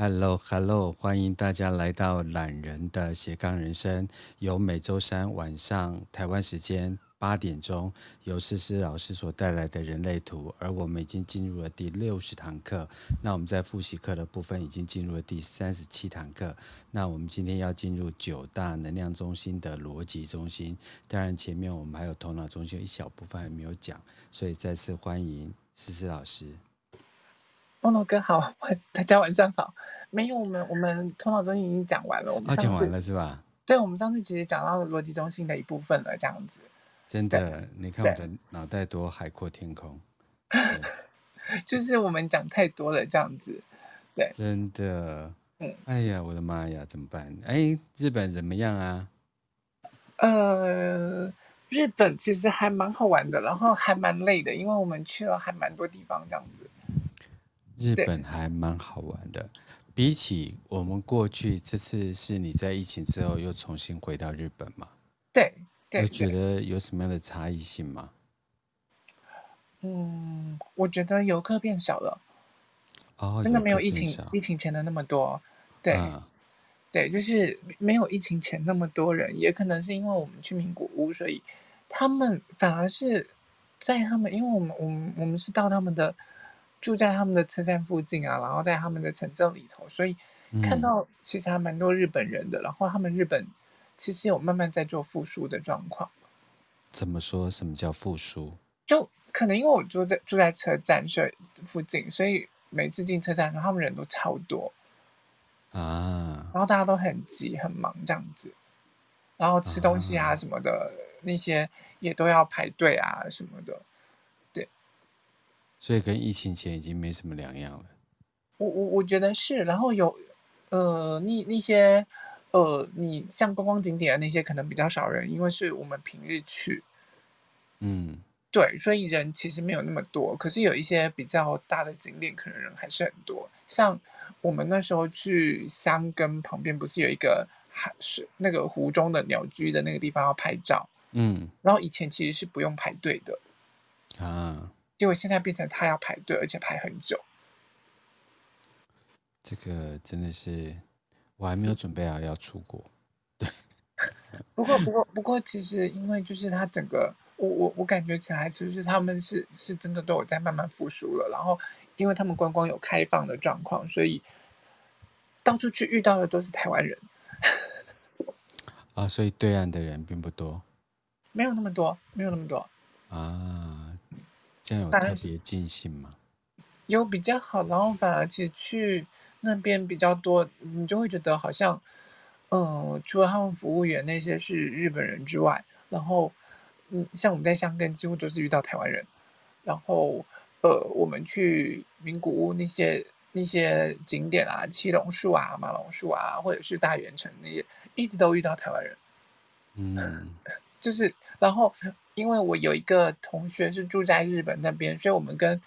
Hello，Hello，欢迎大家来到懒人的斜杠人生，由每周三晚上台湾时间八点钟，由思思老师所带来的人类图，而我们已经进入了第六十堂课。那我们在复习课的部分已经进入了第三十七堂课。那我们今天要进入九大能量中心的逻辑中心，当然前面我们还有头脑中心一小部分还没有讲，所以再次欢迎思思老师。欧诺哥好，大家晚上好。没有，我们我们头脑中心已经讲完了。我们讲、哦、完了是吧？对，我们上次其实讲到了逻辑中心的一部分了，这样子。真的，你看我的脑袋多海阔天空。就是我们讲太多了，这样子。对，真的。嗯。哎呀，我的妈呀，怎么办？哎，日本怎么样啊？呃，日本其实还蛮好玩的，然后还蛮累的，因为我们去了还蛮多地方，这样子。日本还蛮好玩的，比起我们过去，这次是你在疫情之后又重新回到日本吗？对，对，你觉得有什么样的差异性吗？嗯，我觉得游客变少了，哦，真的没有疫情疫情前的那么多，对，啊、对，就是没有疫情前那么多人，也可能是因为我们去名古屋，所以他们反而是在他们，因为我们我们我们是到他们的。住在他们的车站附近啊，然后在他们的城镇里头，所以看到其实还蛮多日本人的。嗯、然后他们日本其实有慢慢在做复苏的状况。怎么说？什么叫复苏？就可能因为我住在住在车站所以附近，所以每次进车站的时候，他们人都超多啊。然后大家都很急很忙这样子，然后吃东西啊什么的、啊、那些也都要排队啊什么的。所以跟疫情前已经没什么两样了。我我我觉得是，然后有，呃，那那些，呃，你像观光景点的那些可能比较少人，因为是我们平日去。嗯，对，所以人其实没有那么多。可是有一些比较大的景点，可能人还是很多。像我们那时候去箱根旁边，不是有一个海是那个湖中的鸟居的那个地方要拍照？嗯，然后以前其实是不用排队的。啊。结果现在变成他要排队，而且排很久。这个真的是我还没有准备好要出国。对，不过不过不过，其实因为就是他整个，我我我感觉起来，就是他们是是真的都有在慢慢复苏了。然后因为他们观光有开放的状况，所以到处去遇到的都是台湾人。啊，所以对岸的人并不多，没有那么多，没有那么多啊。这样有特别尽兴吗？有比较好，然后反而其实去那边比较多，你就会觉得好像，嗯、呃，除了他们服务员那些是日本人之外，然后，嗯，像我们在香根几乎都是遇到台湾人，然后，呃，我们去名古屋那些那些景点啊，七龙树啊、马龙树啊，或者是大圆城那些，一直都遇到台湾人，嗯，就是然后。因为我有一个同学是住在日本那边，所以我们跟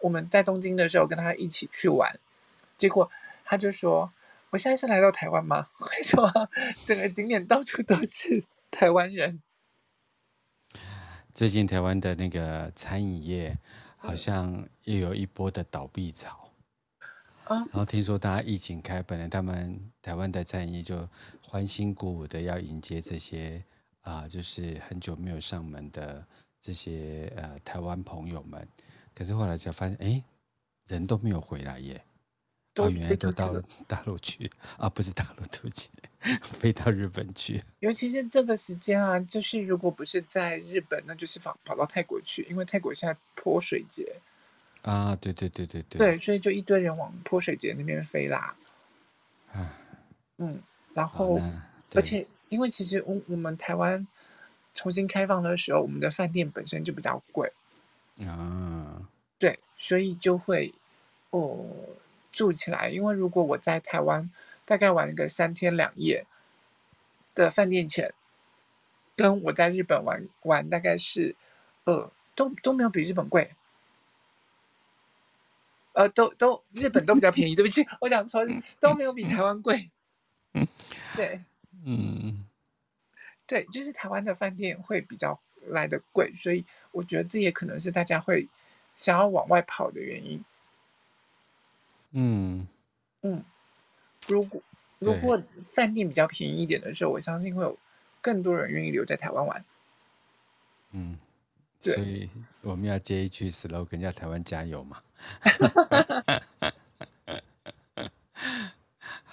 我们在东京的时候跟他一起去玩，结果他就说：“我现在是来到台湾吗？为什么整个景点到处都是台湾人？”最近台湾的那个餐饮业好像又有一波的倒闭潮，啊，然后听说大家疫情开，本来他们台湾的餐饮就欢欣鼓舞的要迎接这些。啊，就是很久没有上门的这些呃台湾朋友们，可是后来才发现，哎，人都没有回来耶，都、哦、原来都到大陆去啊，不是大陆出去，飞到日本去。尤其是这个时间啊，就是如果不是在日本，那就是跑跑到泰国去，因为泰国现在泼水节啊，对对对对对，对，所以就一堆人往泼水节那边飞啦。啊，嗯，然后而且。因为其实我我们台湾重新开放的时候，我们的饭店本身就比较贵啊，对，所以就会哦住起来。因为如果我在台湾大概玩个三天两夜的饭店钱，跟我在日本玩玩大概是呃都都没有比日本贵，呃都都日本都比较便宜。对不起，我讲错，都没有比台湾贵。对。嗯，对，就是台湾的饭店会比较来的贵，所以我觉得这也可能是大家会想要往外跑的原因。嗯嗯，如果如果饭店比较便宜一点的时候，我相信会有更多人愿意留在台湾玩。嗯，所以我们要接一句 slogan，叫台湾加油嘛。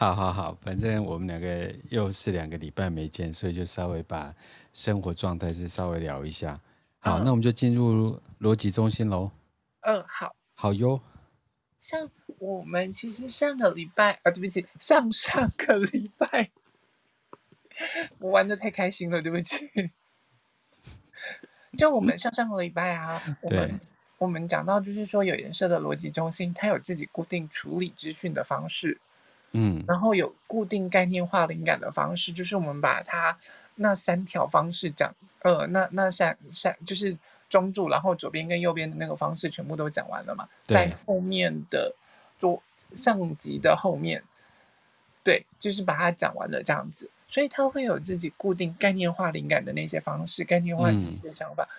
好好好，反正我们两个又是两个礼拜没见，所以就稍微把生活状态是稍微聊一下。好，嗯、那我们就进入逻辑中心喽。嗯，好。好哟。像我们其实上个礼拜啊，对不起，上上个礼拜，我玩的太开心了，对不起。就我们上上个礼拜啊，我们我们讲到就是说有颜色的逻辑中心，它有自己固定处理资讯的方式。嗯，然后有固定概念化灵感的方式，就是我们把它那三条方式讲，呃，那那三三就是中柱，然后左边跟右边的那个方式全部都讲完了嘛，在后面的左上集的后面，对，就是把它讲完了这样子，所以他会有自己固定概念化灵感的那些方式，概念化的一些想法，嗯、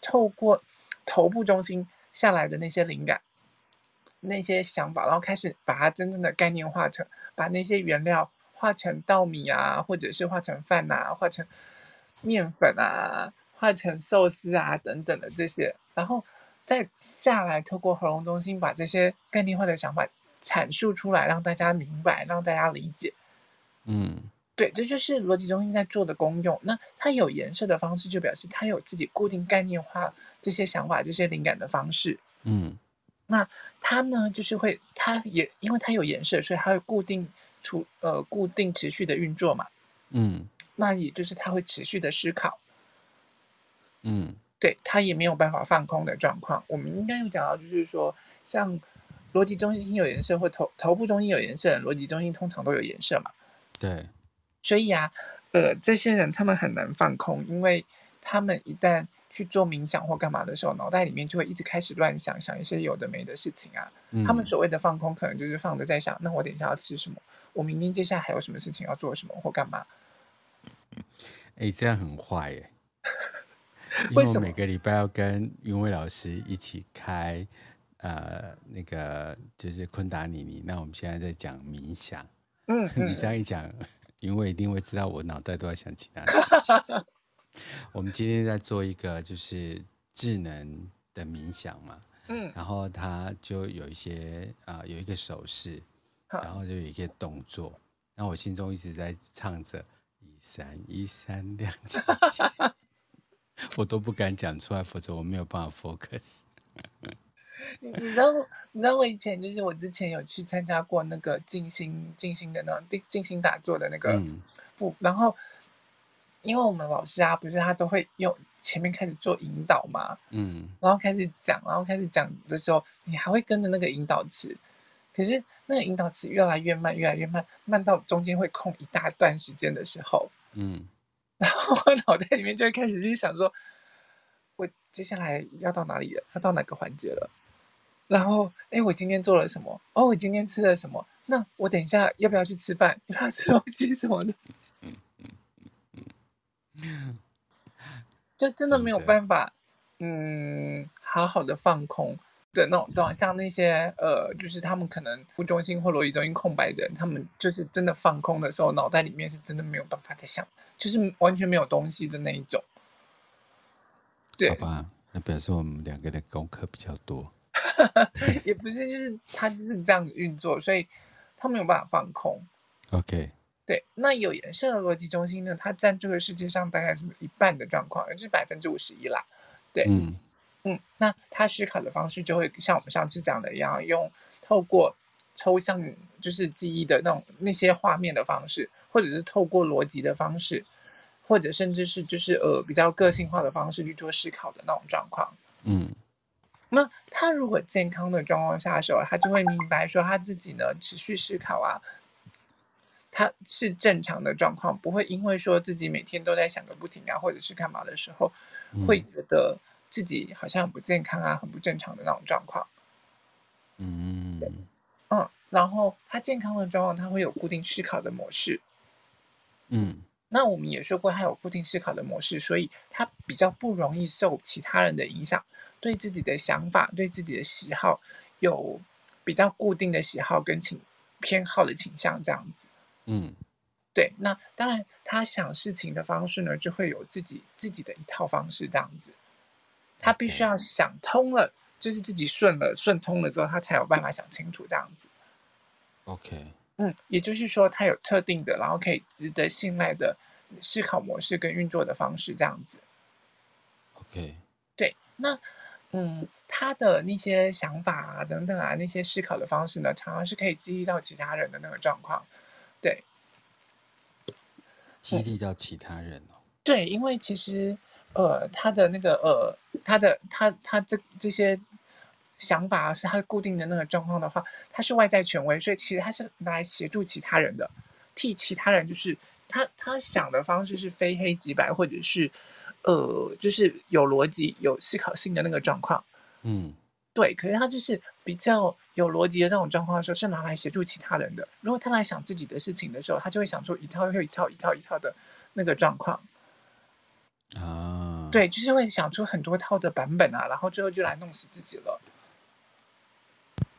透过头部中心下来的那些灵感。那些想法，然后开始把它真正的概念化成，把那些原料化成稻米啊，或者是化成饭啊，化成面粉啊，化成寿司啊等等的这些，然后再下来透过喉咙中心把这些概念化的想法阐述出来，让大家明白，让大家理解。嗯，对，这就是逻辑中心在做的功用。那它有颜色的方式，就表示它有自己固定概念化这些想法、这些灵感的方式。嗯。那它呢，就是会，它也因为它有颜色，所以它会固定出呃固定持续的运作嘛。嗯，那也就是它会持续的思考。嗯，对，它也没有办法放空的状况。我们应该有讲到，就是说，像逻辑中心有颜色，或头头部中心有颜色，逻辑中心通常都有颜色嘛。对。所以啊，呃，这些人他们很难放空，因为他们一旦去做冥想或干嘛的时候，脑袋里面就会一直开始乱想，想一些有的没的事情啊。嗯、他们所谓的放空，可能就是放着在想，那我等一下要吃什么？我明天接下来还有什么事情要做什么或干嘛？哎、欸，这样很坏耶！因为我每个礼拜要跟云伟老师一起开，呃，那个就是昆达尼尼。那我们现在在讲冥想，嗯，嗯你这样一讲，云伟一定会知道我脑袋都在想其他事情。我们今天在做一个就是智能的冥想嘛，嗯，然后他就有一些啊、呃，有一个手势，然后就有一个动作，然后我心中一直在唱着一闪一闪亮晶晶，我都不敢讲出来，否则我没有办法 focus。你你知道你知道我以前就是我之前有去参加过那个静心静心的那种静心打坐的那个不、嗯，然后。因为我们老师啊，不是他都会用前面开始做引导嘛，嗯，然后开始讲，然后开始讲的时候，你还会跟着那个引导词，可是那个引导词越来越慢，越来越慢，慢到中间会空一大段时间的时候，嗯，然后我脑袋里面就会开始去想说，我接下来要到哪里了？要到哪个环节了？然后，哎，我今天做了什么？哦，我今天吃了什么？那我等一下要不要去吃饭？要不要吃东西什么的？就真的没有办法，嗯，好好的放空的那种状态。像那些呃，就是他们可能不中心或逻辑中心空白的人，他们就是真的放空的时候，脑袋里面是真的没有办法再想，就是完全没有东西的那一种。对，好吧，那表示我们两个的功课比较多。也不是，就是他就是这样子运作，所以他没有办法放空。OK。对，那有颜色的逻辑中心呢？它占这个世界上大概是一半的状况，也就是百分之五十一啦。对，嗯嗯，那他思考的方式就会像我们上次讲的一样，用透过抽象就是记忆的那种那些画面的方式，或者是透过逻辑的方式，或者甚至是就是呃比较个性化的方式去做思考的那种状况。嗯，那他如果健康的状况下的时候，他就会明白说他自己呢持续思考啊。他是正常的状况，不会因为说自己每天都在想个不停啊，或者是干嘛的时候，会觉得自己好像很不健康啊，很不正常的那种状况。嗯，嗯，然后他健康的状况，他会有固定思考的模式。嗯，那我们也说过，他有固定思考的模式，所以他比较不容易受其他人的影响，对自己的想法、对自己的喜好有比较固定的喜好跟倾偏好的倾向这样子。嗯，对。那当然，他想事情的方式呢，就会有自己自己的一套方式这样子。他必须要想通了，就是自己顺了顺通了之后，他才有办法想清楚这样子。OK。嗯，也就是说，他有特定的，然后可以值得信赖的思考模式跟运作的方式这样子。OK。对，那。嗯，他的那些想法啊，等等啊，那些思考的方式呢，常常是可以激励到其他人的那个状况，对，激励到其他人哦。对，因为其实，呃，他的那个呃，他的他他这这些想法是他固定的那个状况的话，他是外在权威，所以其实他是来协助其他人的，替其他人，就是他他想的方式是非黑即白，或者是。呃，就是有逻辑、有思考性的那个状况，嗯，对。可是他就是比较有逻辑的这种状况的时候，是拿来协助其他人的。如果他来想自己的事情的时候，他就会想出一套又一套、一套一套的那个状况。啊，对，就是会想出很多套的版本啊，然后最后就来弄死自己了。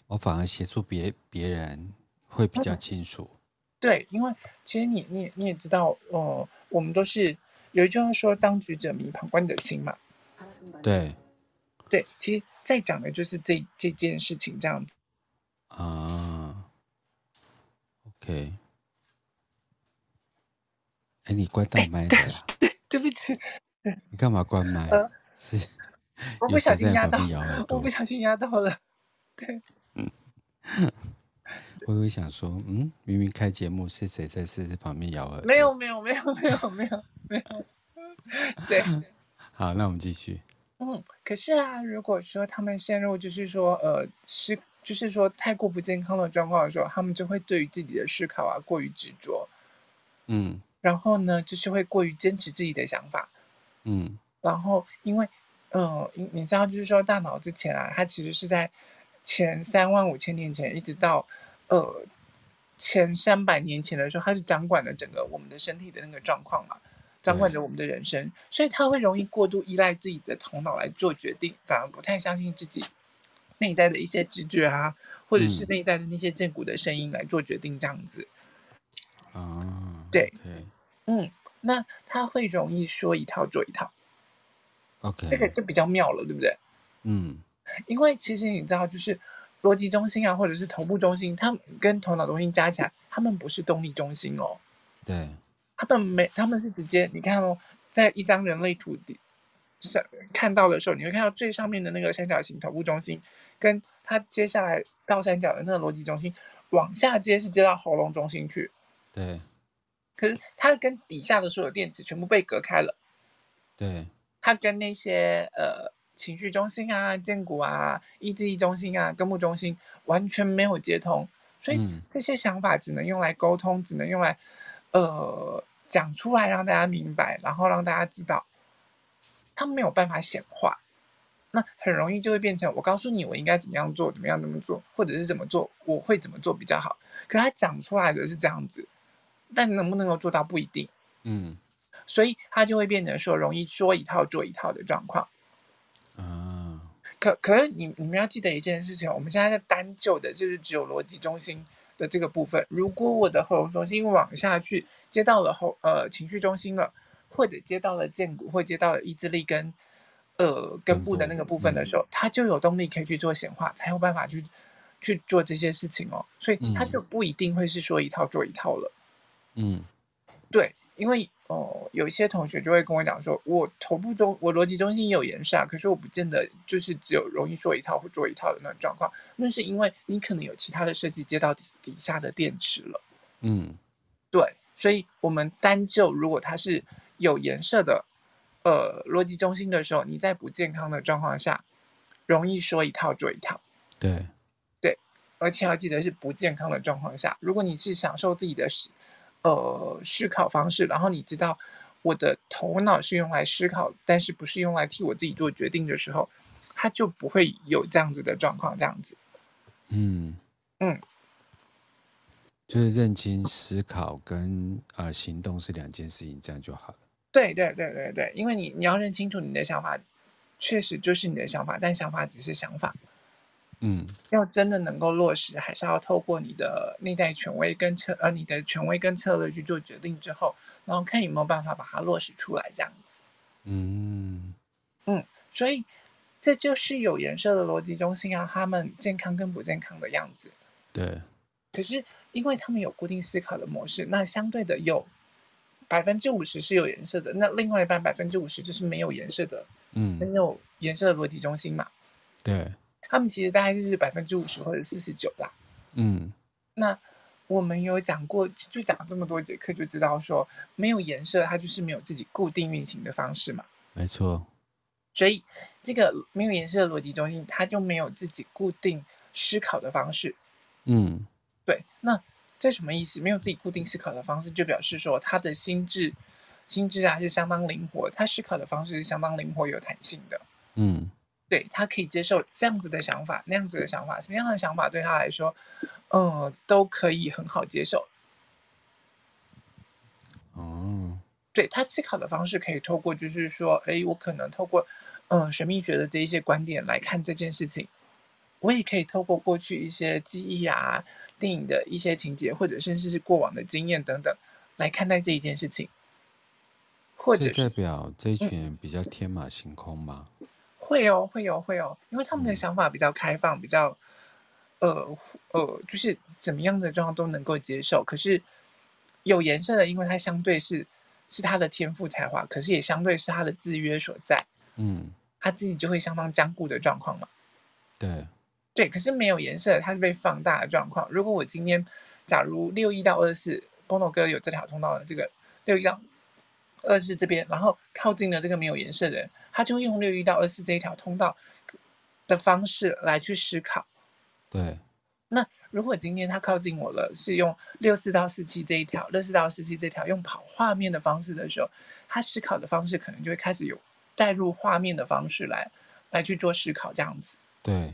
我反而协助别别人会比较清楚。嗯，对，因为其实你你你也知道，哦，呃，我们都是。有一句话说：“当局者迷，旁观者清。”嘛，对，对，其实在讲的就是这这件事情这样子啊。OK，哎，你关到麦 了？对，对不起，对，你干嘛关麦？呃、是，我不小心压到，我不小心压到了，对。嗯 我会想说，嗯，明明开节目是谁在狮子旁边咬耳朵？没有，没有，没有，没有，没有，没有。对，好，那我们继续。嗯，可是啊，如果说他们陷入就是说，呃，是就是说太过不健康的状况的时候，他们就会对于自己的思考啊过于执着。嗯。然后呢，就是会过于坚持自己的想法。嗯。然后，因为，嗯、呃，你你知道，就是说，大脑之前啊，它其实是在前三万五千年前，一直到。呃，前三百年前的时候，它是掌管了整个我们的身体的那个状况嘛，掌管着我们的人生，所以他会容易过度依赖自己的头脑来做决定，反而不太相信自己内在的一些直觉啊，或者是内在的那些正骨的声音来做决定，这样子。啊、嗯，对.嗯，那他会容易说一套做一套。OK，这个就比较妙了，对不对？嗯，因为其实你知道，就是。逻辑中心啊，或者是头部中心，他们跟头脑中心加起来，他们不是动力中心哦。对，他们没，他们是直接，你看哦，在一张人类图上看到的时候，你会看到最上面的那个三角形头部中心，跟它接下来倒三角的那个逻辑中心，往下接是接到喉咙中心去。对。可是它跟底下的所有电子全部被隔开了。对。它跟那些呃。情绪中心啊，荐骨啊，意志力中心啊，根部中心完全没有接通，所以这些想法只能用来沟通，嗯、只能用来呃讲出来让大家明白，然后让大家知道，他没有办法显化，那很容易就会变成我告诉你我应该怎么样做，怎么样怎么做，或者是怎么做，我会怎么做比较好。可他讲出来的是这样子，但能不能够做到不一定。嗯，所以他就会变成说容易说一套做一套的状况。啊，可可是你你们要记得一件事情，我们现在在单就的就是只有逻辑中心的这个部分。如果我的喉咙中心往下去接到了后呃情绪中心了，或者接到了荐骨，或接到了意志力跟呃根部的那个部分的时候，它就有动力可以去做显化，才有办法去去做这些事情哦。所以它就不一定会是说一套做一套了。嗯，对，因为。哦，有一些同学就会跟我讲说，我头部中，我逻辑中心也有延煞，可是我不见得就是只有容易说一套或做一套的那种状况。那是因为你可能有其他的设计接到底底下的电池了。嗯，对，所以我们单就如果它是有颜色的，呃，逻辑中心的时候，你在不健康的状况下，容易说一套做一套。对，对，而且要记得是不健康的状况下，如果你是享受自己的时。呃，思考方式，然后你知道我的头脑是用来思考，但是不是用来替我自己做决定的时候，他就不会有这样子的状况，这样子。嗯嗯，就是认清思考跟呃行动是两件事情，这样就好了。对对对对对，因为你你要认清楚你的想法，确实就是你的想法，但想法只是想法。嗯，要真的能够落实，还是要透过你的内在权威跟策呃你的权威跟策略去做决定之后，然后看有没有办法把它落实出来，这样子。嗯嗯，所以这就是有颜色的逻辑中心啊，他们健康跟不健康的样子。对。可是因为他们有固定思考的模式，那相对的有百分之五十是有颜色的，那另外一半百分之五十就是没有颜色的，嗯，没有颜色的逻辑中心嘛。对。他们其实大概就是百分之五十或者四十九啦。嗯，那我们有讲过，就讲这么多节课，就知道说没有颜色，它就是没有自己固定运行的方式嘛。没错。所以这个没有颜色的逻辑中心，它就没有自己固定思考的方式。嗯，对。那这什么意思？没有自己固定思考的方式，就表示说他的心智，心智啊是相当灵活，他思考的方式是相当灵活有弹性的。嗯。对，他可以接受这样子的想法，那样子的想法，什么样的想法对他来说，嗯、呃，都可以很好接受。哦，对，他思考的方式可以透过，就是说，哎，我可能透过，嗯、呃，神秘学的这一些观点来看这件事情，我也可以透过过去一些记忆啊、电影的一些情节，或者甚至是过往的经验等等，来看待这一件事情。或者代表这一群人比较天马行空吗？嗯会哦，会有、哦，会有、哦，因为他们的想法比较开放，比较，呃呃，就是怎么样的状况都能够接受。可是有颜色的，因为它相对是是他的天赋才华，可是也相对是他的制约所在。嗯，他自己就会相当坚固的状况嘛。对，对。可是没有颜色，它是被放大的状况。如果我今天假如六一到二十四，Bono 哥有这条通道的这个六一到二十四这边，然后靠近了这个没有颜色的人。他就会用六一到二四这一条通道的方式来去思考。对。那如果今天他靠近我了，是用六四到四七这一条，六四到四七这条用跑画面的方式的时候，他思考的方式可能就会开始有带入画面的方式来来去做思考，这样子。对。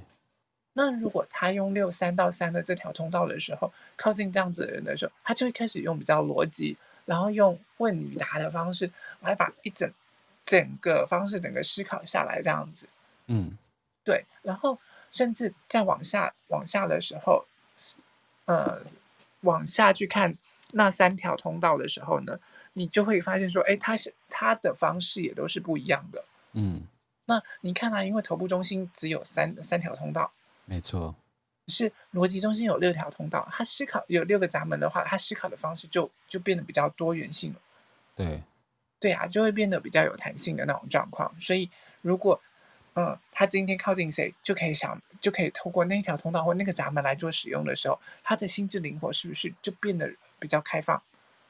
那如果他用六三到三的这条通道的时候，靠近这样子的人的时候，他就会开始用比较逻辑，然后用问与答的方式来把一整。整个方式，整个思考下来这样子，嗯，对，然后甚至再往下往下的时候，呃，往下去看那三条通道的时候呢，你就会发现说，哎，它是它的方式也都是不一样的，嗯，那你看啊，因为头部中心只有三三条通道，没错，是逻辑中心有六条通道，他思考有六个闸门的话，他思考的方式就就变得比较多元性了，对。对啊，就会变得比较有弹性的那种状况。所以，如果，嗯，他今天靠近谁，就可以想，就可以透过那条通道或那个闸门来做使用的时候，他的心智灵活是不是就变得比较开放？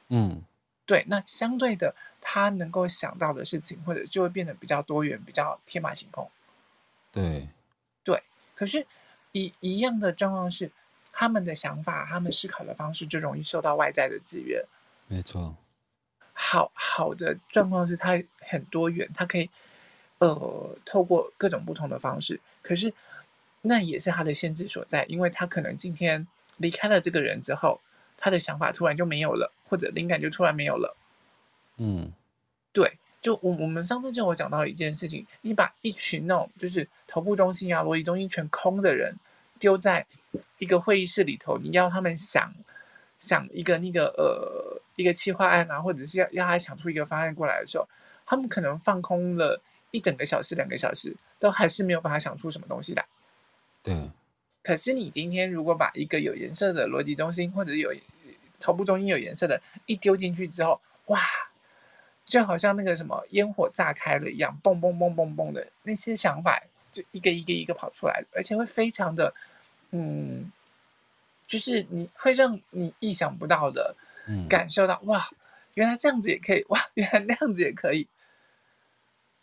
嗯，对。那相对的，他能够想到的事情，或者就会变得比较多元，比较天马行空。对，对。可是，一一样的状况是，他们的想法，他们思考的方式，就容易受到外在的制约。没错。好好的状况是它很多元，它可以呃透过各种不同的方式，可是那也是它的限制所在，因为他可能今天离开了这个人之后，他的想法突然就没有了，或者灵感就突然没有了。嗯，对，就我我们上次就有讲到一件事情，你把一群那种就是头部中心啊、逻辑中心全空的人丢在一个会议室里头，你要他们想想一个那个呃。一个企划案啊，或者是要要他想出一个方案过来的时候，他们可能放空了一整个小时、两个小时，都还是没有办法想出什么东西来。对。可是你今天如果把一个有颜色的逻辑中心，或者有头部中心有颜色的，一丢进去之后，哇，就好像那个什么烟火炸开了一样，嘣嘣嘣嘣嘣的那些想法，就一个一个一个跑出来，而且会非常的，嗯，就是你会让你意想不到的。感受到哇，原来这样子也可以哇，原来那样子也可以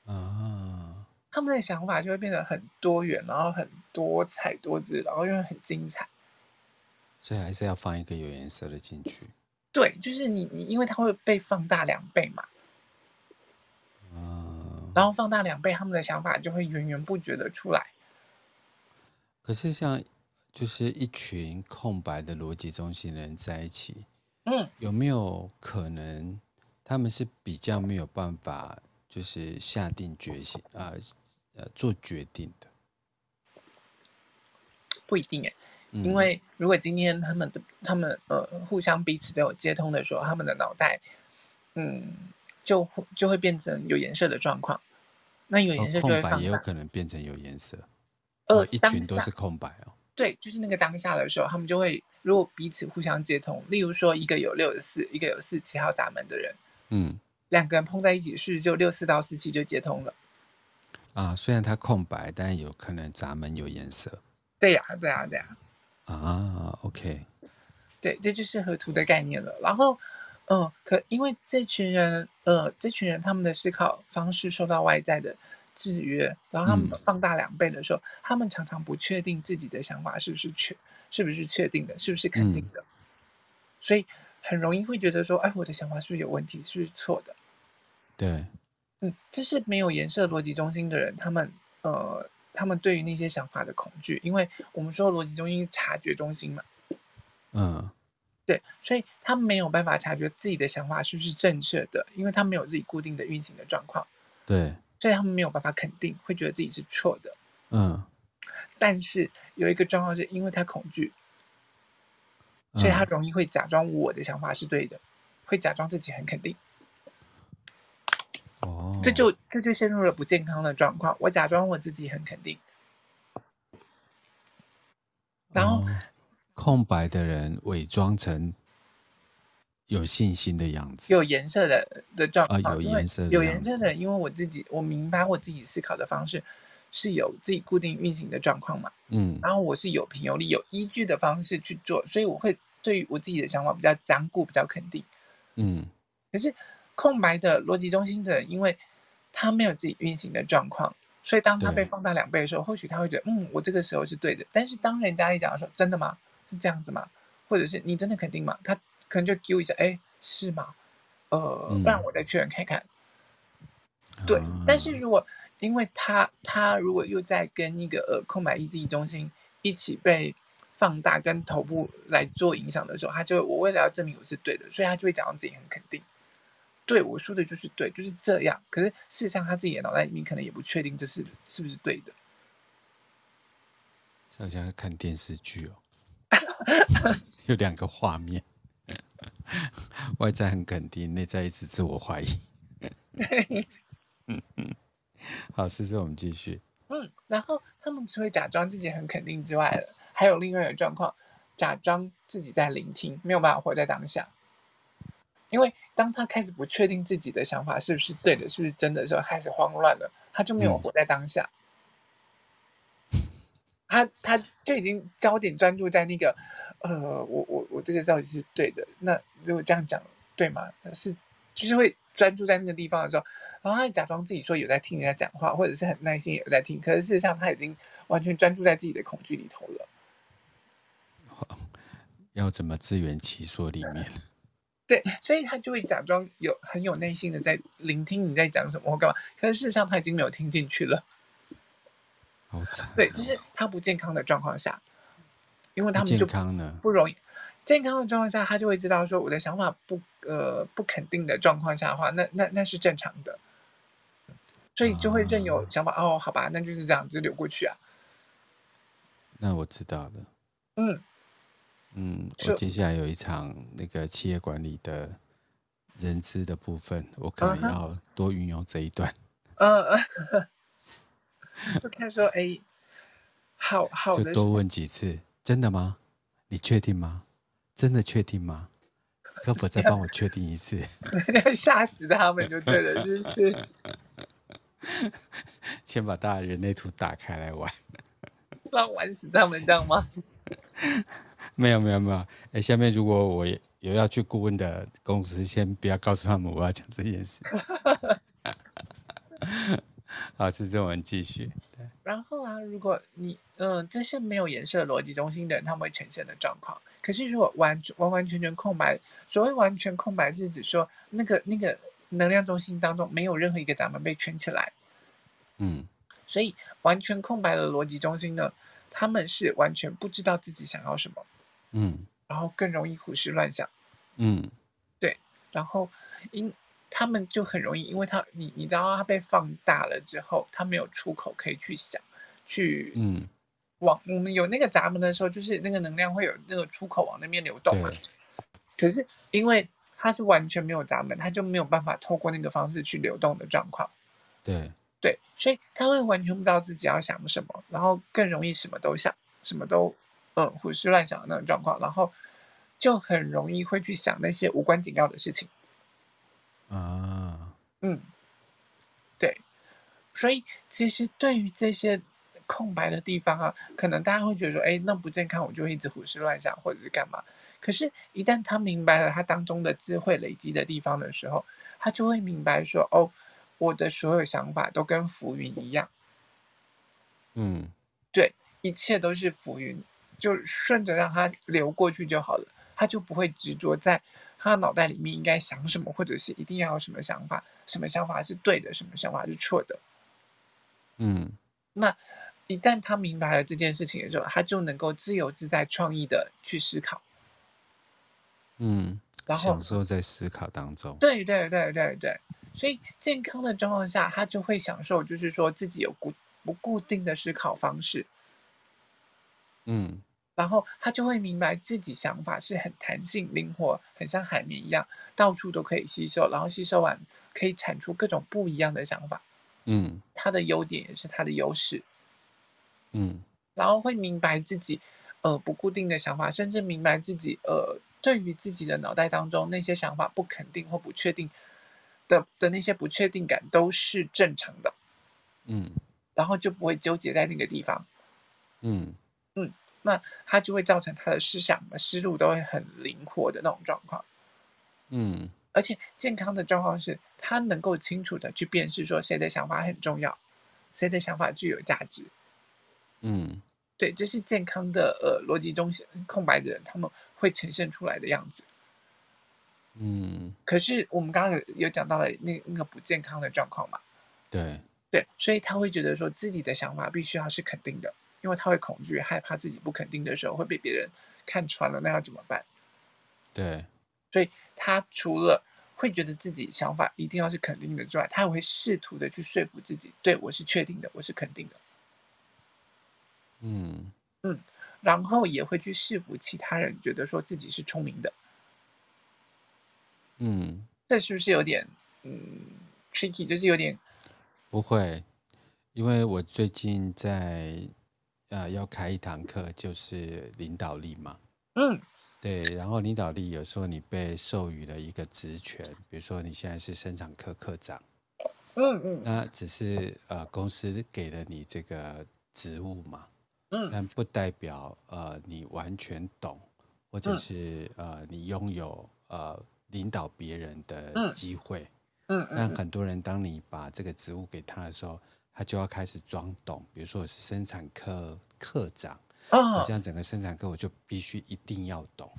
啊！他们的想法就会变得很多元，然后很多彩多姿，然后又很精彩。所以还是要放一个有颜色的进去。对，就是你你，因为它会被放大两倍嘛。嗯。然后放大两倍，他们的想法就会源源不绝的出来。可是像就是一群空白的逻辑中心的人在一起。嗯，有没有可能他们是比较没有办法，就是下定决心啊，呃，做决定的？不一定哎，因为如果今天他们的他们呃互相彼此都有接通的时候，他们的脑袋嗯就会就会变成有颜色的状况。那有颜色就会也有可能变成有颜色。呃，一群都是空白哦。对，就是那个当下的时候，他们就会如果彼此互相接通，例如说一个有六十四，一个有四七号闸门的人，嗯，两个人碰在一起，是不是就六四到四七就接通了？啊，虽然它空白，但有可能闸门有颜色。对呀、啊，对呀、啊，对呀。啊，OK。对，这就是河图的概念了。然后，嗯、呃，可因为这群人，呃，这群人他们的思考方式受到外在的制约，然后他们放大两倍的时候，嗯、他们常常不确定自己的想法是不是确，是不是确定的，是不是肯定的，嗯、所以很容易会觉得说，哎，我的想法是不是有问题，是不是错的？对，嗯，这是没有颜色逻辑中心的人，他们，呃，他们对于那些想法的恐惧，因为我们说逻辑中心察觉中心嘛。嗯，对，所以他没有办法察觉自己的想法是不是正确的，因为他没有自己固定的运行的状况。对，所以他们没有办法肯定，会觉得自己是错的。嗯，但是有一个状况是因为他恐惧，所以他容易会假装我的想法是对的，会假装自己很肯定。哦，这就这就陷入了不健康的状况。我假装我自己很肯定，然后。哦空白的人伪装成有信心的样子，有颜色的的状况，啊，有颜色的，有颜色的，因为我自己我明白我自己思考的方式是有自己固定运行的状况嘛，嗯，然后我是有凭有理有依据的方式去做，所以我会对于我自己的想法比较坚固，比较肯定，嗯，可是空白的逻辑中心的人，因为他没有自己运行的状况，所以当他被放大两倍的时候，或许他会觉得，嗯，我这个时候是对的，但是当人家一讲的时候，真的吗？是这样子吗？或者是你真的肯定吗？他可能就揪一下，哎，是吗？呃，不然我再确认看看。嗯、对，但是如果因为他他如果又在跟一个呃空白意志中心一起被放大跟头部来做影响的时候，他就我为了要证明我是对的，所以他就会讲到自己很肯定，对我说的就是对，就是这样。可是事实上他自己的脑袋里面可能也不确定这是是不是对的。好像在看电视剧哦。有两个画面，外在很肯定，内在一直自我怀疑。对，嗯嗯，好，试试我们继续。嗯，然后他们除了假装自己很肯定之外，还有另外一个状况，假装自己在聆听，没有办法活在当下。因为当他开始不确定自己的想法是不是对的，是不是真的时候，开始慌乱了，他就没有活在当下。嗯他他就已经焦点专注在那个，呃，我我我这个到底是对的？那如果这样讲对吗？是就是会专注在那个地方的时候，然后他假装自己说有在听人家讲话，或者是很耐心有在听，可是事实上他已经完全专注在自己的恐惧里头了。要怎么自圆其说里面？对，所以他就会假装有很有耐心的在聆听你在讲什么或干嘛，可是事实上他已经没有听进去了。对，就是他不健康的状况下，因为他们就不容易。健康的状况下，他就会知道说，我的想法不呃不肯定的状况下的话，那那那是正常的，所以就会任由想法、啊、哦，好吧，那就是这样子流过去啊。那我知道了。嗯嗯，我接下来有一场那个企业管理的人资的部分，我可能要多运用这一段。嗯 嗯。Uh-huh. 就看说，哎，好好的，就多问几次，真的吗？你确定吗？真的确定吗？可否再帮我确定一次？要 吓死他们就对了，就是先把大人类图打开来玩，让玩死他们这样吗？没有没有没有，哎，下面如果我有要去顾问的公司，先不要告诉他们我要讲这件事情。好，是这，我们继续。对，然后啊，如果你嗯、呃，这是没有颜色逻辑中心的人，他们会呈现的状况。可是如果完完完全全空白，所谓完全空白，是指说那个那个能量中心当中没有任何一个闸门被圈起来。嗯，所以完全空白的逻辑中心呢，他们是完全不知道自己想要什么。嗯，然后更容易胡思乱想。嗯，对，然后因。他们就很容易，因为他你你知道他被放大了之后，他没有出口可以去想，去嗯往我们有那个闸门的时候，就是那个能量会有那个出口往那边流动嘛。可是因为他是完全没有闸门，他就没有办法透过那个方式去流动的状况。对对，所以他会完全不知道自己要想什么，然后更容易什么都想，什么都嗯胡思乱想的那种状况，然后就很容易会去想那些无关紧要的事情。啊，嗯，对，所以其实对于这些空白的地方啊，可能大家会觉得说，哎，那不健康，我就会一直胡思乱想或者是干嘛。可是，一旦他明白了他当中的智慧累积的地方的时候，他就会明白说，哦，我的所有想法都跟浮云一样。嗯，对，一切都是浮云，就顺着让它流过去就好了，他就不会执着在。他脑袋里面应该想什么，或者是一定要有什么想法？什么想法是对的？什么想法是错的？嗯，那一旦他明白了这件事情的时候，他就能够自由自在、创意的去思考。嗯，然后享受在思考当中。对对对对对，所以健康的状况下，他就会享受，就是说自己有固不固定的思考方式。嗯。然后他就会明白自己想法是很弹性、灵活，很像海绵一样，到处都可以吸收，然后吸收完可以产出各种不一样的想法。嗯，他的优点也是他的优势。嗯，然后会明白自己呃不固定的想法，甚至明白自己呃对于自己的脑袋当中那些想法不肯定或不确定的的那些不确定感都是正常的。嗯，然后就不会纠结在那个地方。嗯嗯。那他就会造成他的思想的思路都会很灵活的那种状况，嗯，而且健康的状况是他能够清楚的去辨识说谁的想法很重要，谁的想法具有价值，嗯，对，这是健康的呃逻辑中心空白的人他们会呈现出来的样子，嗯，可是我们刚刚有有讲到了那那个不健康的状况嘛，对，对，所以他会觉得说自己的想法必须要是肯定的。因为他会恐惧、害怕自己不肯定的时候会被别人看穿了，那要怎么办？对，所以他除了会觉得自己想法一定要是肯定的之外，他也会试图的去说服自己，对，我是确定的，我是肯定的。嗯嗯，然后也会去说服其他人，觉得说自己是聪明的。嗯，这是不是有点嗯 tricky？就是有点不会，因为我最近在。呃，要开一堂课，就是领导力嘛。嗯，对。然后领导力有时候你被授予了一个职权，比如说你现在是生产科科长。嗯嗯。那只是呃公司给了你这个职务嘛。嗯。但不代表呃你完全懂，或者是呃你拥有呃领导别人的机会。嗯嗯。但很多人当你把这个职务给他的时候。他就要开始装懂，比如说我是生产科科长，好像整个生产科我就必须一定要懂。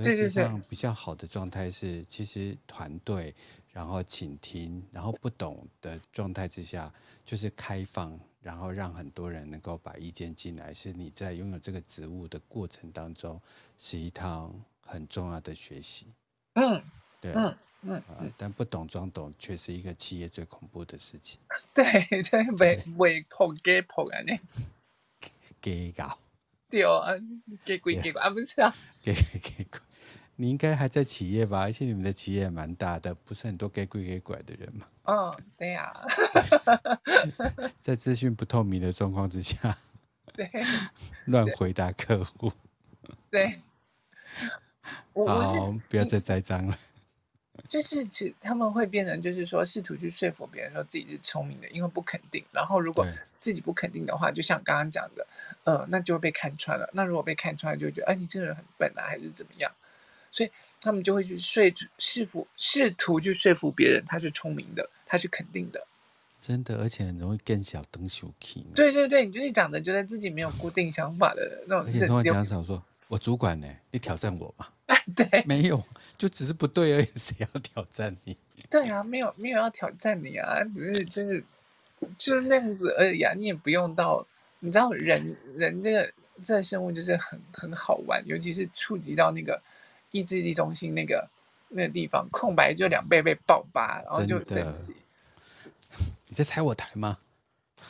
实际上比较好的状态是，其实团队然后倾听，然后不懂的状态之下，就是开放，然后让很多人能够把意见进来，是你在拥有这个职务的过程当中，是一趟很重要的学习。嗯，对。嗯嗯，嗯，但不懂装懂，却是一个企业最恐怖的事情。对 对，未未破给破啊！你 给搞对啊，给鬼给鬼啊！不是啊，给给鬼，你应该还在企业吧？而且你们的企业蛮大的，不是很多给鬼给拐的人吗？嗯，对呀、啊。在资讯不透明的状况之下，对，乱回答客户。对，我好，不要再栽赃了。就是其他们会变成，就是说试图去说服别人说自己是聪明的，因为不肯定。然后如果自己不肯定的话，就像刚刚讲的，呃，那就会被看穿了。那如果被看穿了，就会觉得哎，你这个人很笨啊，还是怎么样？所以他们就会去说试图试图去说服别人他是聪明的，他是肯定的。真的，而且很容易更小灯小气。对对对，你就是讲的，觉得自己没有固定想法的那种。而且通常讲说，我主管呢，你挑战我嘛？对，没有，就只是不对而已。谁要挑战你？对啊，没有没有要挑战你啊，只是就是就是那样子而已啊。你也不用到，你知道人人这个这个生物就是很很好玩，尤其是触及到那个意志力中心那个那个地方，空白就两倍被爆发，然后就生气。你在拆我台吗？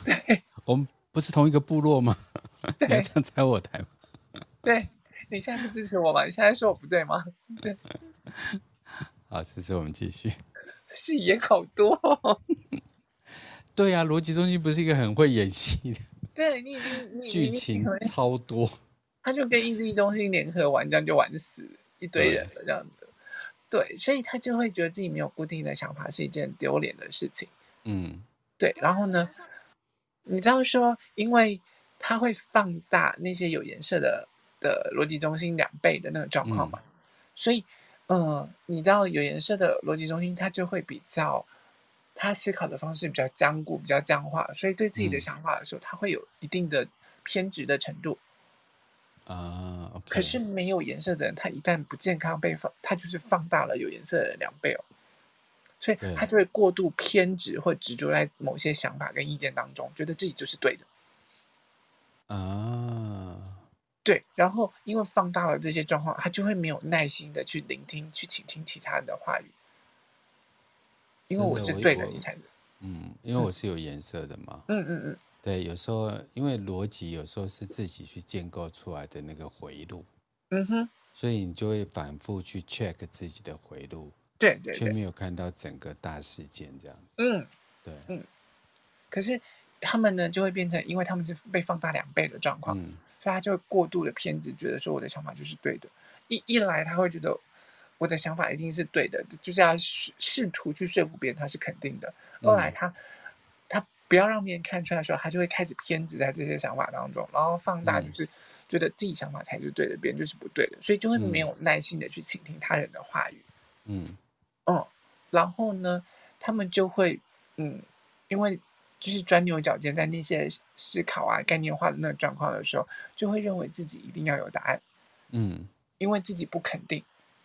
对，我们。不是同一个部落吗？你要这样拆我台吗？对，你现在不支持我吗？你现在说我不对吗？对。好，试试我们继续。戏演好多、哦。对呀、啊，逻辑中心不是一个很会演戏的。对你，你你剧情超多。他就跟意志力中心联合玩，这样就玩死一堆人了，这样的。对，所以他就会觉得自己没有固定的想法是一件丢脸的事情。嗯，对。然后呢，你知道说，因为他会放大那些有颜色的的逻辑中心两倍的那个状况嘛，嗯、所以。嗯，你知道有颜色的逻辑中心，它就会比较，他思考的方式比较僵固，比较僵化，所以对自己的想法的时候，他、嗯、会有一定的偏执的程度。啊，okay、可是没有颜色的人，他一旦不健康被放，他就是放大了有颜色的两倍哦，所以他就会过度偏执或执着在某些想法跟意见当中，觉得自己就是对的。啊。对，然后因为放大了这些状况，他就会没有耐心的去聆听、去倾听其他人的话语。因为我是对的，你才嗯，因为我是有颜色的嘛。嗯嗯嗯。对，有时候因为逻辑有时候是自己去建构出来的那个回路。嗯哼。所以你就会反复去 check 自己的回路。对对。却没有看到整个大事件这样子。嗯。对。嗯。可是他们呢，就会变成，因为他们是被放大两倍的状况。嗯。所以他就会过度的偏执，觉得说我的想法就是对的。一一来，他会觉得我的想法一定是对的，就是要试试图去说服别人他是肯定的。二来他，他他不要让别人看出来的时候，他就会开始偏执在这些想法当中，然后放大，就是觉得自己想法才是对的，别人就是不对的，所以就会没有耐心的去倾听他人的话语。嗯，哦，然后呢，他们就会嗯，因为。就是钻牛角尖，在那些思考啊、概念化的那个状况的时候，就会认为自己一定要有答案，嗯，因为自己不肯定，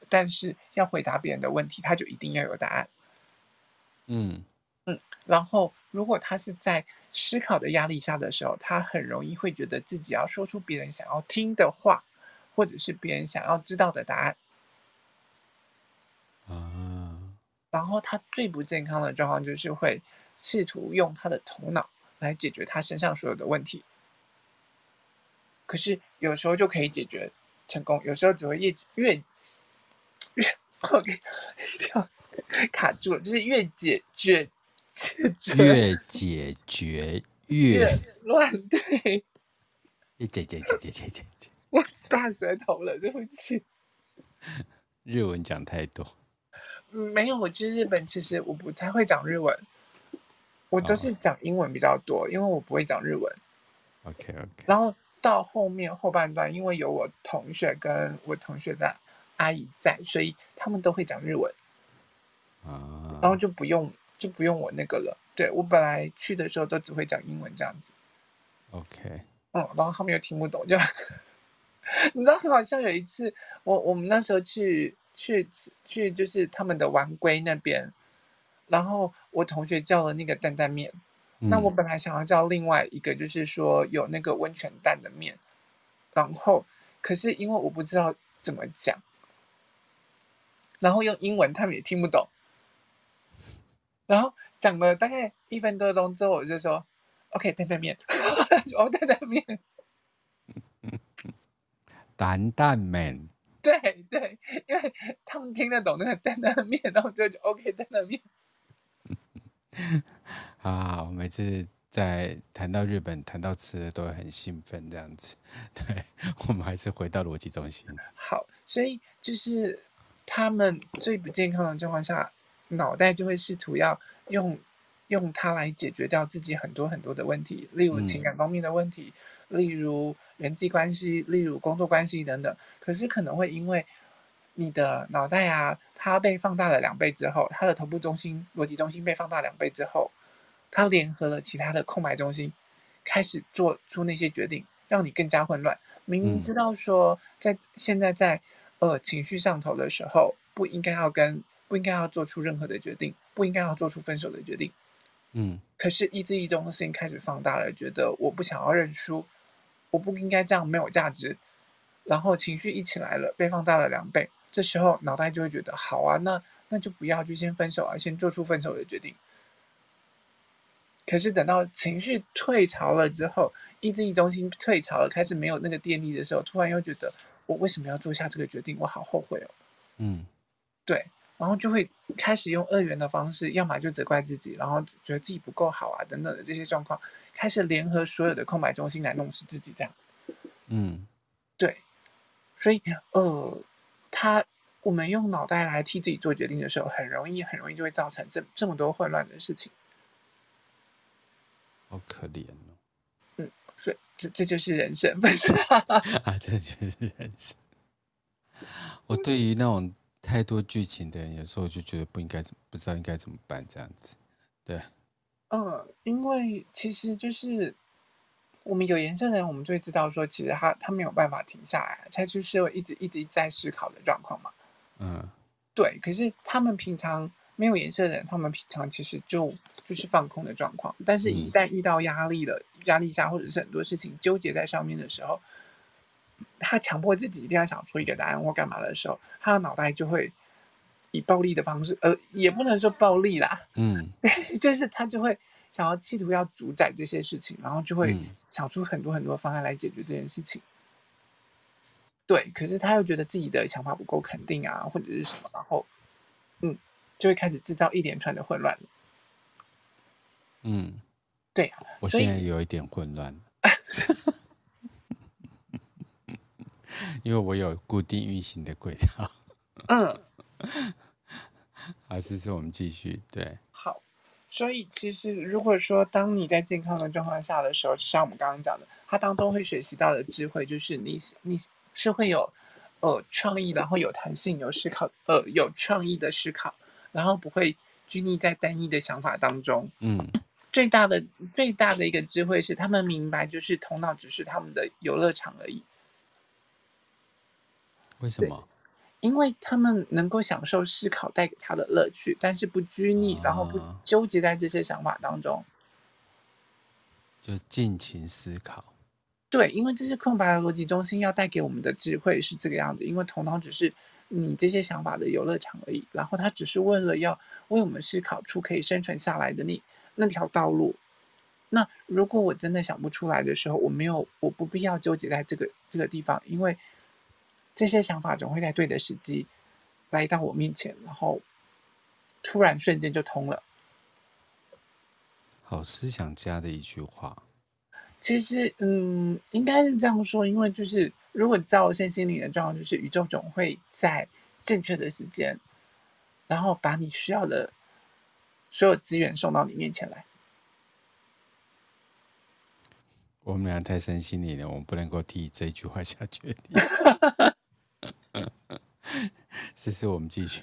但是要回答别人的问题，他就一定要有答案，嗯嗯。然后，如果他是在思考的压力下的时候，他很容易会觉得自己要说出别人想要听的话，或者是别人想要知道的答案，啊。然后他最不健康的状况就是会。试图用他的头脑来解决他身上所有的问题，可是有时候就可以解决成功，有时候只会越越越，OK，卡住了，就是越解决解决越解决越乱，对，解解解解解解解，我大舌头了，对不起，日文讲太多，没有，我去日本，其实我不太会讲日文。我都是讲英文比较多，因为我不会讲日文。OK OK。然后到后面后半段，因为有我同学跟我同学的阿姨在，所以他们都会讲日文。啊。然后就不用就不用我那个了。对，我本来去的时候都只会讲英文这样子。OK。嗯，然后后面又听不懂，就 你知道，很好像有一次，我我们那时候去去去，就是他们的丸龟那边。然后我同学叫了那个担担面，嗯，那我本来想要叫另外一个，就是说有那个温泉蛋的面，然后可是因为我不知道怎么讲，然后用英文他们也听不懂，然后讲了大概一分多钟之后，我就说 OK 担担面，哦担担面，担担面，对对，因为他们听得懂那个担担面，然后就就 OK 担担面。啊，每次在谈到日本、谈到吃的，都会很兴奋这样子。对，我们还是回到逻辑中心。好，所以就是他们最不健康的状况下，脑袋就会试图要用用它来解决掉自己很多很多的问题，例如情感方面的问题，嗯、例如人际关系，例如工作关系等等。可是可能会因为你的脑袋啊，它被放大了两倍之后，它的头部中心、逻辑中心被放大两倍之后，它联合了其他的空白中心，开始做出那些决定，让你更加混乱。明明知道说，在现在在呃情绪上头的时候，不应该要跟不应该要做出任何的决定，不应该要做出分手的决定。嗯，可是意志力中心开始放大了，觉得我不想要认输，我不应该这样没有价值，然后情绪一起来了，被放大了两倍。这时候脑袋就会觉得好啊，那那就不要，就先分手啊，先做出分手的决定。可是等到情绪退潮了之后，意志力中心退潮了，开始没有那个电力的时候，突然又觉得我为什么要做下这个决定？我好后悔哦。嗯，对，然后就会开始用二元的方式，要么就责怪自己，然后觉得自己不够好啊，等等的这些状况，开始联合所有的空白中心来弄死自己，这样。嗯，对，所以呃，他我们用脑袋来替自己做决定的时候，很容易很容易就会造成这这么多混乱的事情。好可怜哦。嗯，所以这这就是人生，不是 啊，这就是人生。我对于那种太多剧情的人，有时候就觉得不应该怎，不知道应该怎么办这样子。对，嗯，因为其实就是我们有颜色的人，我们就会知道说，其实他他没有办法停下来，他就是会一直一直在思考的状况嘛。嗯，对。可是他们平常没有颜色的人，他们平常其实就。就是放空的状况，但是，一旦遇到压力了，嗯、压力下或者是很多事情纠结在上面的时候，他强迫自己一定要想出一个答案或干嘛的时候，他的脑袋就会以暴力的方式，呃，也不能说暴力啦，嗯，对，就是他就会想要企图要主宰这些事情，然后就会想出很多很多方案来解决这件事情。对，可是他又觉得自己的想法不够肯定啊，或者是什么，然后，嗯，就会开始制造一连串的混乱。嗯，对，我现在有一点混乱，因为我有固定运行的轨道。嗯，好，其实我们继续。对，好，所以其实如果说当你在健康的状况下的时候，就像我们刚刚讲的，它当中会学习到的智慧，就是你你是会有呃创意，然后有弹性，有思考，呃有创意的思考，然后不会拘泥在单一的想法当中。嗯。最大的最大的一个智慧是，他们明白，就是头脑只是他们的游乐场而已。为什么？因为他们能够享受思考带给他的乐趣，但是不拘泥，然后不纠结在这些想法当中，就尽情思考。对，因为这些空白的逻辑中心要带给我们的智慧是这个样子。因为头脑只是你这些想法的游乐场而已，然后他只是为了要为我们思考出可以生存下来的那。那条道路，那如果我真的想不出来的时候，我没有，我不必要纠结在这个这个地方，因为这些想法总会在对的时机来到我面前，然后突然瞬间就通了。好思想家的一句话。其实，嗯，应该是这样说，因为就是如果照身心灵的状况，就是宇宙总会在正确的时间，然后把你需要的。所有资源送到你面前来。我们俩太深心灵了，我们不能够替这一句话下决定。试试我们继续。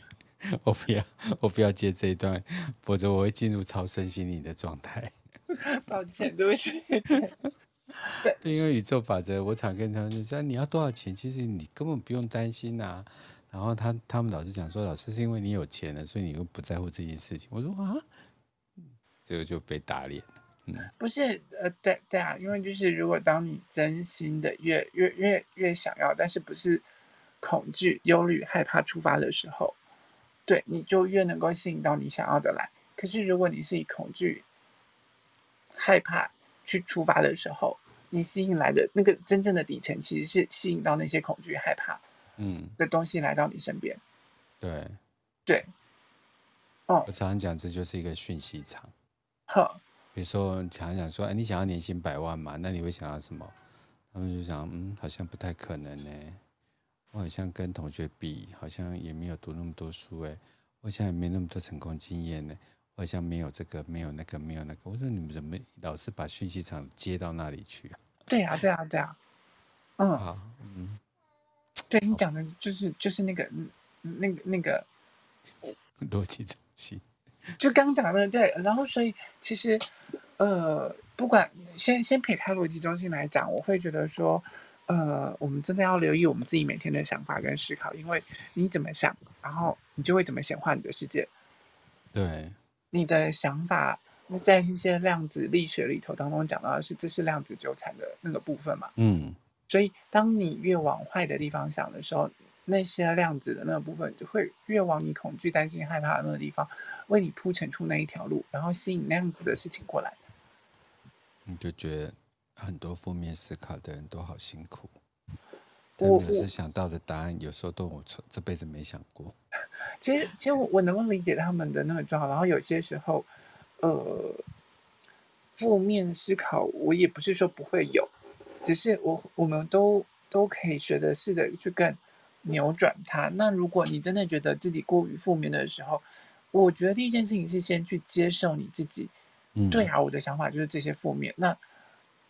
我不要，我不要接这一段，否则我会进入超身心灵的状态。抱歉，对不起。对，因为宇宙法则，我常跟他们说：你要多少钱？其实你根本不用担心呐、啊。然后他他们老是讲说，老师是因为你有钱了，所以你又不在乎这件事情。我说啊，这个就被打脸了。嗯，不是，呃，对对啊，因为就是如果当你真心的越越越越想要，但是不是恐惧、忧虑、害怕出发的时候，对，你就越能够吸引到你想要的来。可是如果你是以恐惧、害怕去出发的时候，你吸引来的那个真正的底层，其实是吸引到那些恐惧、害怕。嗯，的东西来到你身边，对，对，哦，我常常讲，这就是一个讯息场。好，比如说，常常讲说，哎，你想要年薪百万嘛？那你会想要什么？他们就想，嗯，好像不太可能呢。我好像跟同学比，好像也没有读那么多书，哎，我好像也没那么多成功经验呢。我好像没有这个，没有那个，没有那个。我说你们怎么老是把讯息场接到那里去啊？对啊，对啊，对啊，嗯，好，嗯。对你讲的就是就是那个那个那个逻辑中心，就刚讲的对，然后所以其实呃，不管先先撇开逻辑中心来讲，我会觉得说，呃，我们真的要留意我们自己每天的想法跟思考，因为你怎么想，然后你就会怎么显化你的世界。对，你的想法在一些量子力学里头当中讲到的是，这是量子纠缠的那个部分嘛？嗯。所以，当你越往坏的地方想的时候，那些量子的那个部分就会越往你恐惧、担心、害怕的那个地方，为你铺陈出那一条路，然后吸引那样子的事情过来。你就觉得很多负面思考的人都好辛苦。我他们有时想到的答案，有时候都我这辈子没想过。其实，其实我能够理解他们的那个状况。然后有些时候，呃，负面思考，我也不是说不会有，只是我我们都都可以学着试着去更扭转它。那如果你真的觉得自己过于负面的时候，我觉得第一件事情是先去接受你自己。嗯，对啊，我的想法就是这些负面。那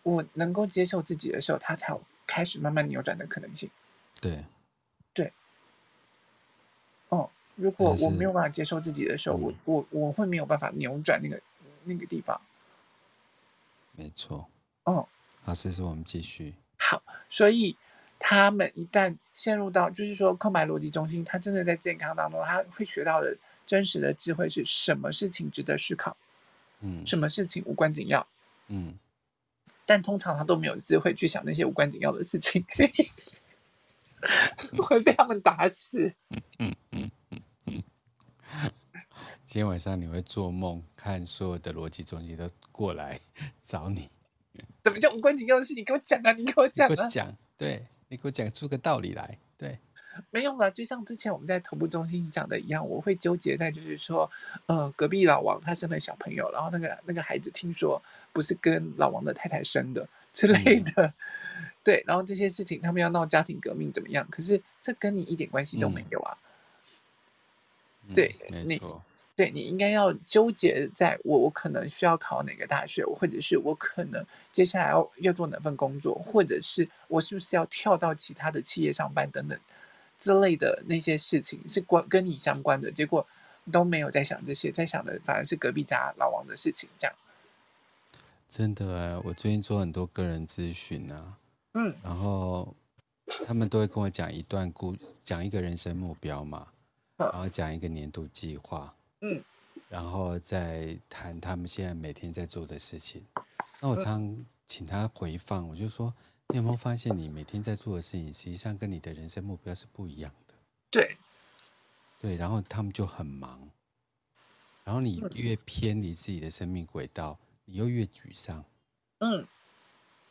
我能够接受自己的时候，它才有开始慢慢扭转的可能性。对，对，哦。如果我没有办法接受自己的时候，我我我会没有办法扭转那个那个地方。没错。哦，好，这是我们继续。好，所以他们一旦陷入到，就是说空白逻辑中心，他真的在健康当中，他会学到的真实的智慧是什么事情值得思考，嗯，什么事情无关紧要，嗯，但通常他都没有机会去想那些无关紧要的事情，会被他们打死。嗯嗯嗯。今天晚上你会做梦，看所有的逻辑中心都过来找你。怎么叫无关紧要的事？你给我讲啊！你给我讲啊！你给我讲，对，你给我讲出个道理来。对，没用了。就像之前我们在头部中心讲的一样，我会纠结在就是说，呃，隔壁老王他生了小朋友，然后那个那个孩子听说不是跟老王的太太生的之类的，嗯、对，然后这些事情他们要闹家庭革命怎么样？可是这跟你一点关系都没有啊。嗯、对，嗯、没错。对，你应该要纠结在我我可能需要考哪个大学，或者是我可能接下来要要做哪份工作，或者是我是不是要跳到其他的企业上班等等之类的那些事情是关跟你相关的，结果都没有在想这些，在想的反而是隔壁家老王的事情，这样。真的哎，我最近做很多个人咨询啊，嗯，然后他们都会跟我讲一段故，讲一个人生目标嘛，然后讲一个年度计划。嗯，然后再谈他们现在每天在做的事情。那我常请他回放，我就说：“你有没有发现，你每天在做的事情，实际上跟你的人生目标是不一样的？”对，对。然后他们就很忙，然后你越偏离自己的生命轨道，你又越沮丧。嗯，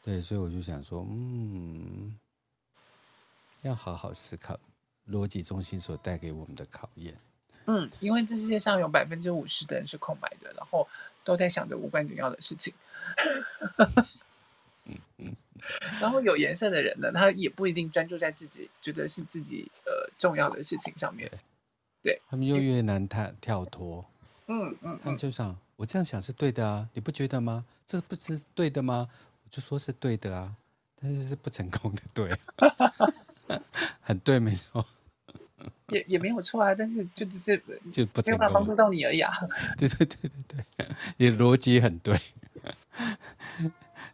对。所以我就想说，嗯，要好好思考逻辑中心所带给我们的考验。嗯，因为这世界上有百分之五十的人是空白的，然后都在想着无关紧要的事情。然后有颜色的人呢，他也不一定专注在自己觉得是自己呃重要的事情上面。对，他们又越难跳跳脱。嗯嗯，他们就想，我这样想是对的啊，你不觉得吗？这不是对的吗？我就说是对的啊，但是是不成功的，对，很对，没错。也也没有错啊，但是就只是就不没有办法帮助到你而已啊。对对对对对，你的逻辑很对，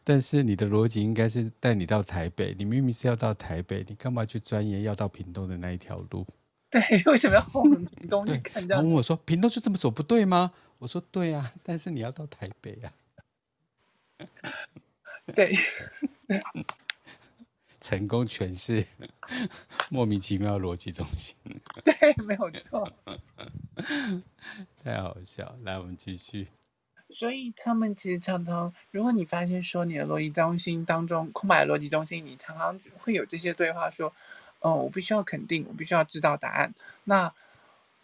但是你的逻辑应该是带你到台北，你明明是要到台北，你干嘛去钻研要到屏东的那一条路？对，为什么要往屏东去看？然后问我说：“屏东就这么走不对吗？”我说：“对啊，但是你要到台北啊。”对。成功诠释 莫名其妙的逻辑中心，对，没有错，太好笑。来，我们继续。所以他们其实常常，如果你发现说你的逻辑中心当中空白的逻辑中心，你常常会有这些对话，说：“哦，我必须要肯定，我必须要知道答案。”那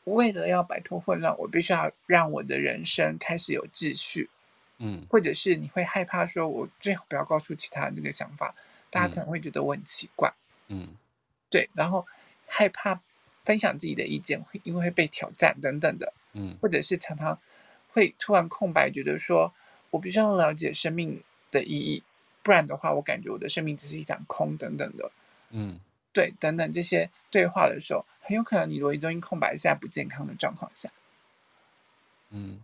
为了要摆脱混乱，我必须要让我的人生开始有秩序。嗯，或者是你会害怕说，我最好不要告诉其他人这个想法。大家可能会觉得我很奇怪，嗯，对，然后害怕分享自己的意见，会因为会被挑战等等的，嗯，或者是常常会突然空白，觉得说我必须要了解生命的意义，不然的话，我感觉我的生命只是一场空等等的，嗯，对，等等这些对话的时候，很有可能你逻辑中心空白是在不健康的状况下，嗯。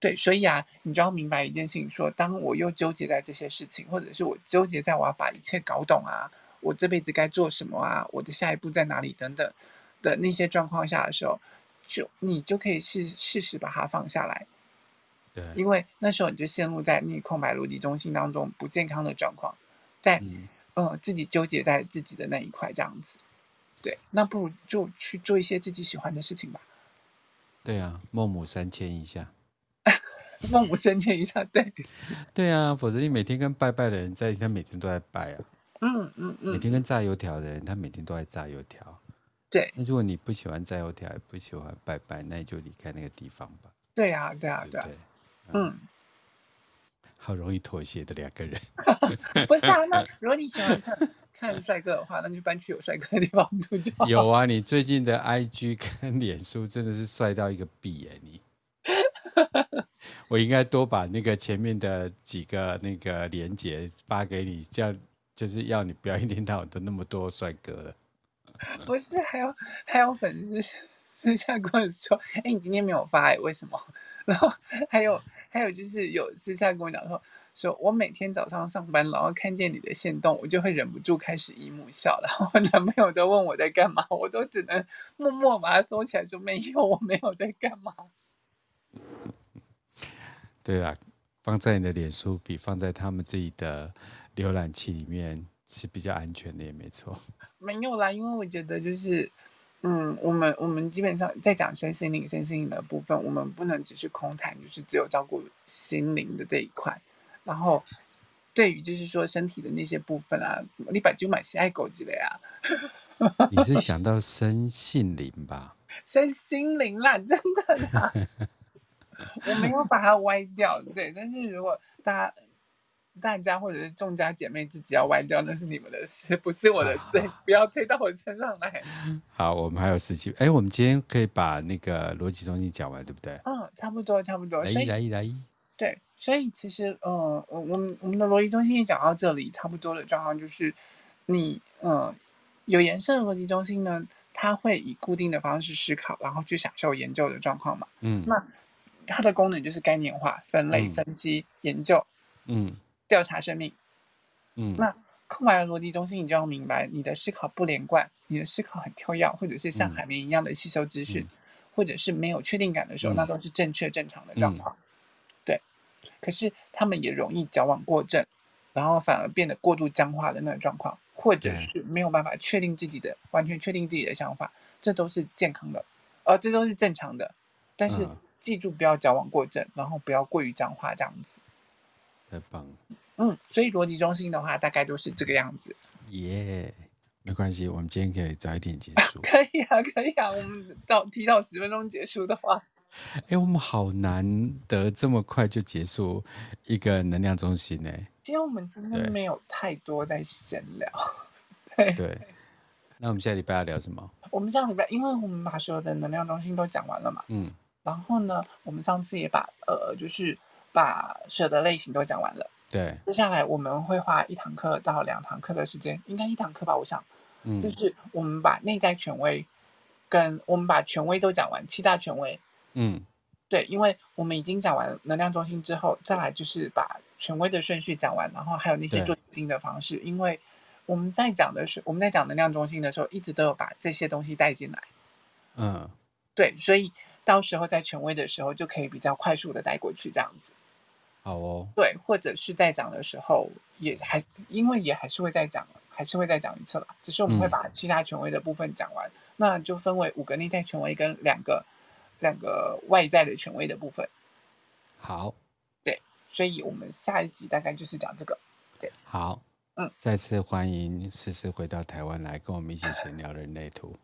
对，所以啊，你就要明白一件事情说，说当我又纠结在这些事情，或者是我纠结在我要把一切搞懂啊，我这辈子该做什么啊，我的下一步在哪里等等的那些状况下的时候，就你就可以试试试把它放下来。对，因为那时候你就陷入在那空白逻辑中心当中不健康的状况，在、嗯、呃自己纠结在自己的那一块这样子。对，那不如就去做一些自己喜欢的事情吧。对啊，孟母三迁一下。孟母三迁一下，对，对啊，否则你每天跟拜拜的人在一起，他每天都在拜啊。嗯嗯嗯。每天跟炸油条的人，他每天都在炸油条。对。那如果你不喜欢炸油条，也不喜欢拜拜，那你就离开那个地方吧。对啊，对啊，对啊。对嗯。好容易妥协的两个人。不是啊，那如果你喜欢看看帅哥的话，那就搬去有帅哥的地方住就好。有啊，你最近的 IG 跟脸书真的是帅到一个逼哎你。我应该多把那个前面的几个那个连接发给你，这样就是要你不要一天到晚都那么多帅哥了。不是，还有还有粉丝私下跟我说：“哎、欸，你今天没有发哎，为什么？”然后还有还有就是有私下跟我讲说：“说我每天早上上班，然后看见你的线动，我就会忍不住开始姨母笑。然 后我男朋友都问我在干嘛，我都只能默默把它收起来，说没有，我没有在干嘛。”对啊，放在你的脸书比放在他们自己的浏览器里面是比较安全的，也没错。没有啦，因为我觉得就是，嗯，我们我们基本上在讲身心灵、身心灵的部分，我们不能只是空谈，就是只有照顾心灵的这一块。然后，对于就是说身体的那些部分啊，你把就买喜爱狗之类啊。你是 想到身心灵吧？身心灵啦，真的啦。我没有把它歪掉，对。但是如果大家、大家或者是众家姐妹自己要歪掉，那是你们的事，不是我的罪，啊、不要推到我身上来。好，我们还有十七。哎，我们今天可以把那个逻辑中心讲完，对不对？嗯，差不多，差不多。来一来一来一。对，所以其实，呃，我们我们的逻辑中心也讲到这里，差不多的状况就是，你，呃，有颜色的逻辑中心呢，它会以固定的方式思考，然后去享受研究的状况嘛。嗯，那。它的功能就是概念化、分类、分析、嗯、研究，嗯，调查生命，嗯。那空白的逻辑中心，你就要明白，你的思考不连贯，你的思考很跳跃，或者是像海绵一样的吸收资讯，嗯、或者是没有确定感的时候，嗯、那都是正确正常的状况。嗯、对。可是他们也容易矫枉过正，然后反而变得过度僵化的那种状况，或者是没有办法确定自己的完全确定自己的想法，这都是健康的，而、呃、这都是正常的，但是。嗯记住，不要矫枉过正，然后不要过于僵化，这样子。太棒了。嗯，所以逻辑中心的话，大概就是这个样子。耶，yeah, 没关系，我们今天可以早一点结束。可以啊，可以啊，我们早提早十分钟结束的话。哎，我们好难得这么快就结束一个能量中心呢。今天我们真的没有太多在闲聊。对。对。那我们下礼拜要聊什么？我们下礼拜，因为我们把所有的能量中心都讲完了嘛。嗯。然后呢，我们上次也把呃，就是把所有的类型都讲完了。对，接下来我们会花一堂课到两堂课的时间，应该一堂课吧，我想。嗯，就是我们把内在权威跟我们把权威都讲完，七大权威。嗯，对，因为我们已经讲完能量中心之后，再来就是把权威的顺序讲完，然后还有那些做决定的方式。因为我们在讲的是我们在讲能量中心的时候，一直都有把这些东西带进来。嗯，对，所以。到时候在权威的时候就可以比较快速的带过去，这样子。好哦。对，或者是在讲的时候也还，因为也还是会再讲，还是会再讲一次了。只是我们会把其他权威的部分讲完，嗯、那就分为五个内在权威跟两个两个外在的权威的部分。好。对，所以我们下一集大概就是讲这个。对。好。嗯。再次欢迎思思回到台湾来跟我们一起闲聊人类图。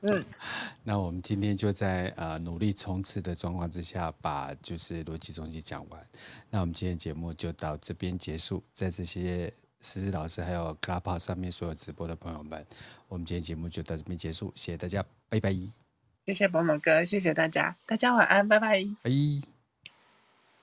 嗯，那我们今天就在呃努力冲刺的状况之下，把就是逻辑中心讲完。那我们今天节目就到这边结束。在这些思思老师还有 Clubhouse 上面所有直播的朋友们，我们今天节目就到这边结束。谢谢大家，拜拜。谢谢伯母哥，谢谢大家，大家晚安，拜拜。拜。